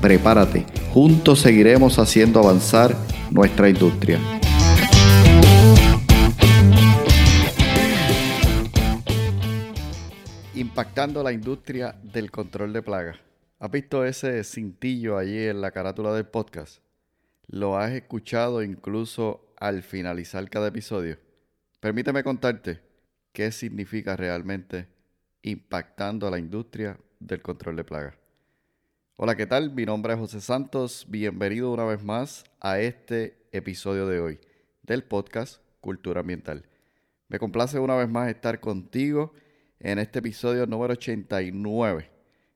Prepárate, juntos seguiremos haciendo avanzar nuestra industria. Impactando la industria del control de plagas. ¿Has visto ese cintillo allí en la carátula del podcast? ¿Lo has escuchado incluso al finalizar cada episodio? Permíteme contarte qué significa realmente impactando la industria del control de plagas. Hola, ¿qué tal? Mi nombre es José Santos. Bienvenido una vez más a este episodio de hoy del podcast Cultura Ambiental. Me complace una vez más estar contigo en este episodio número 89.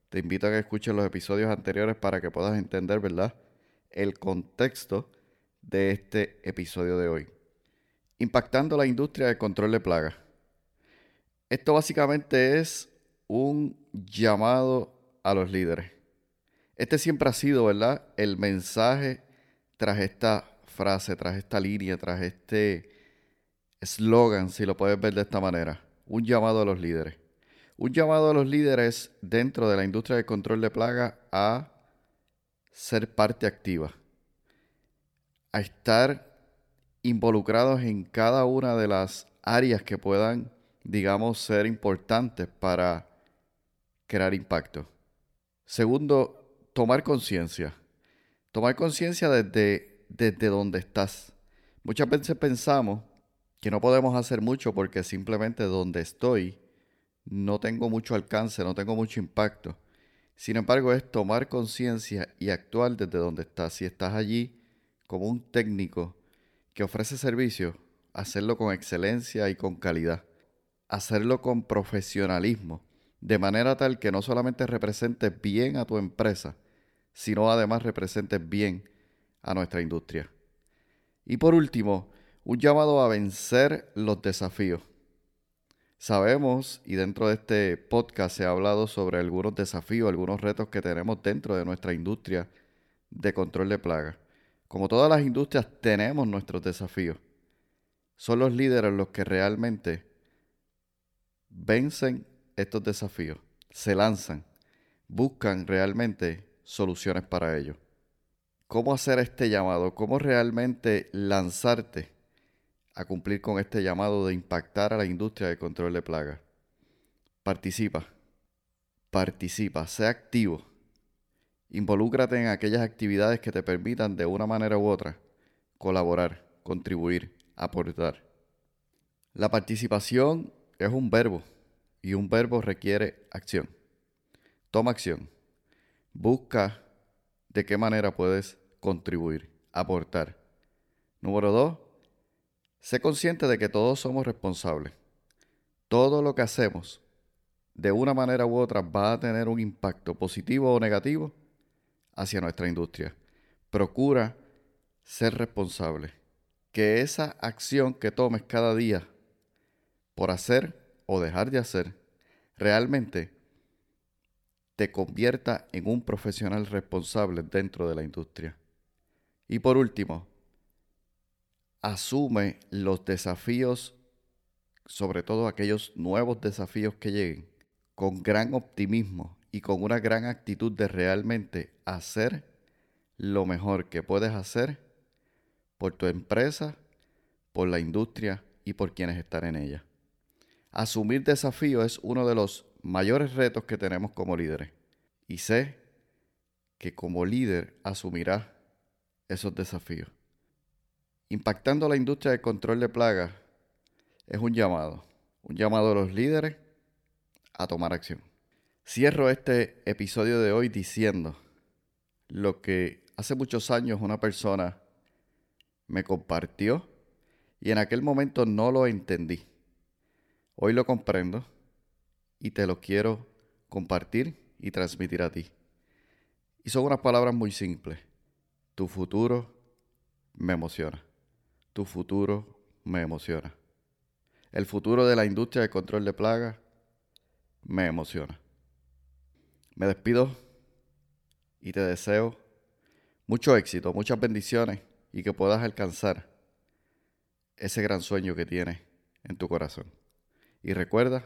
Te invito a que escuches los episodios anteriores para que puedas entender, ¿verdad?, el contexto de este episodio de hoy. Impactando la industria del control de plagas. Esto básicamente es un llamado a los líderes este siempre ha sido, ¿verdad? El mensaje tras esta frase, tras esta línea, tras este eslogan, si lo puedes ver de esta manera. Un llamado a los líderes. Un llamado a los líderes dentro de la industria del control de plaga a ser parte activa. A estar involucrados en cada una de las áreas que puedan, digamos, ser importantes para crear impacto. Segundo, tomar conciencia. Tomar conciencia desde, desde donde estás. Muchas veces pensamos que no podemos hacer mucho porque simplemente donde estoy no tengo mucho alcance, no tengo mucho impacto. Sin embargo, es tomar conciencia y actuar desde donde estás. Si estás allí como un técnico que ofrece servicio, hacerlo con excelencia y con calidad. Hacerlo con profesionalismo, de manera tal que no solamente representes bien a tu empresa, sino además representes bien a nuestra industria. Y por último, un llamado a vencer los desafíos. Sabemos, y dentro de este podcast se ha hablado sobre algunos desafíos, algunos retos que tenemos dentro de nuestra industria de control de plagas. Como todas las industrias tenemos nuestros desafíos. Son los líderes los que realmente vencen estos desafíos, se lanzan, buscan realmente soluciones para ello. ¿Cómo hacer este llamado? ¿Cómo realmente lanzarte a cumplir con este llamado de impactar a la industria de control de plagas? Participa, participa, sea activo. Involúcrate en aquellas actividades que te permitan de una manera u otra colaborar, contribuir, aportar. La participación es un verbo y un verbo requiere acción. Toma acción. Busca de qué manera puedes contribuir, aportar. Número dos, sé consciente de que todos somos responsables. Todo lo que hacemos, de una manera u otra, va a tener un impacto positivo o negativo hacia nuestra industria. Procura ser responsable. Que esa acción que tomes cada día por hacer o dejar de hacer realmente te convierta en un profesional responsable dentro de la industria. Y por último, asume los desafíos, sobre todo aquellos nuevos desafíos que lleguen, con gran optimismo y con una gran actitud de realmente hacer lo mejor que puedes hacer por tu empresa, por la industria y por quienes están en ella. Asumir desafíos es uno de los mayores retos que tenemos como líderes. Y sé que como líder asumirá esos desafíos. Impactando la industria del control de plagas es un llamado, un llamado a los líderes a tomar acción. Cierro este episodio de hoy diciendo lo que hace muchos años una persona me compartió y en aquel momento no lo entendí. Hoy lo comprendo y te lo quiero compartir y transmitir a ti. Y son unas palabras muy simples. Tu futuro me emociona. Tu futuro me emociona. El futuro de la industria de control de plagas me emociona. Me despido y te deseo mucho éxito, muchas bendiciones y que puedas alcanzar ese gran sueño que tienes en tu corazón. Y recuerda,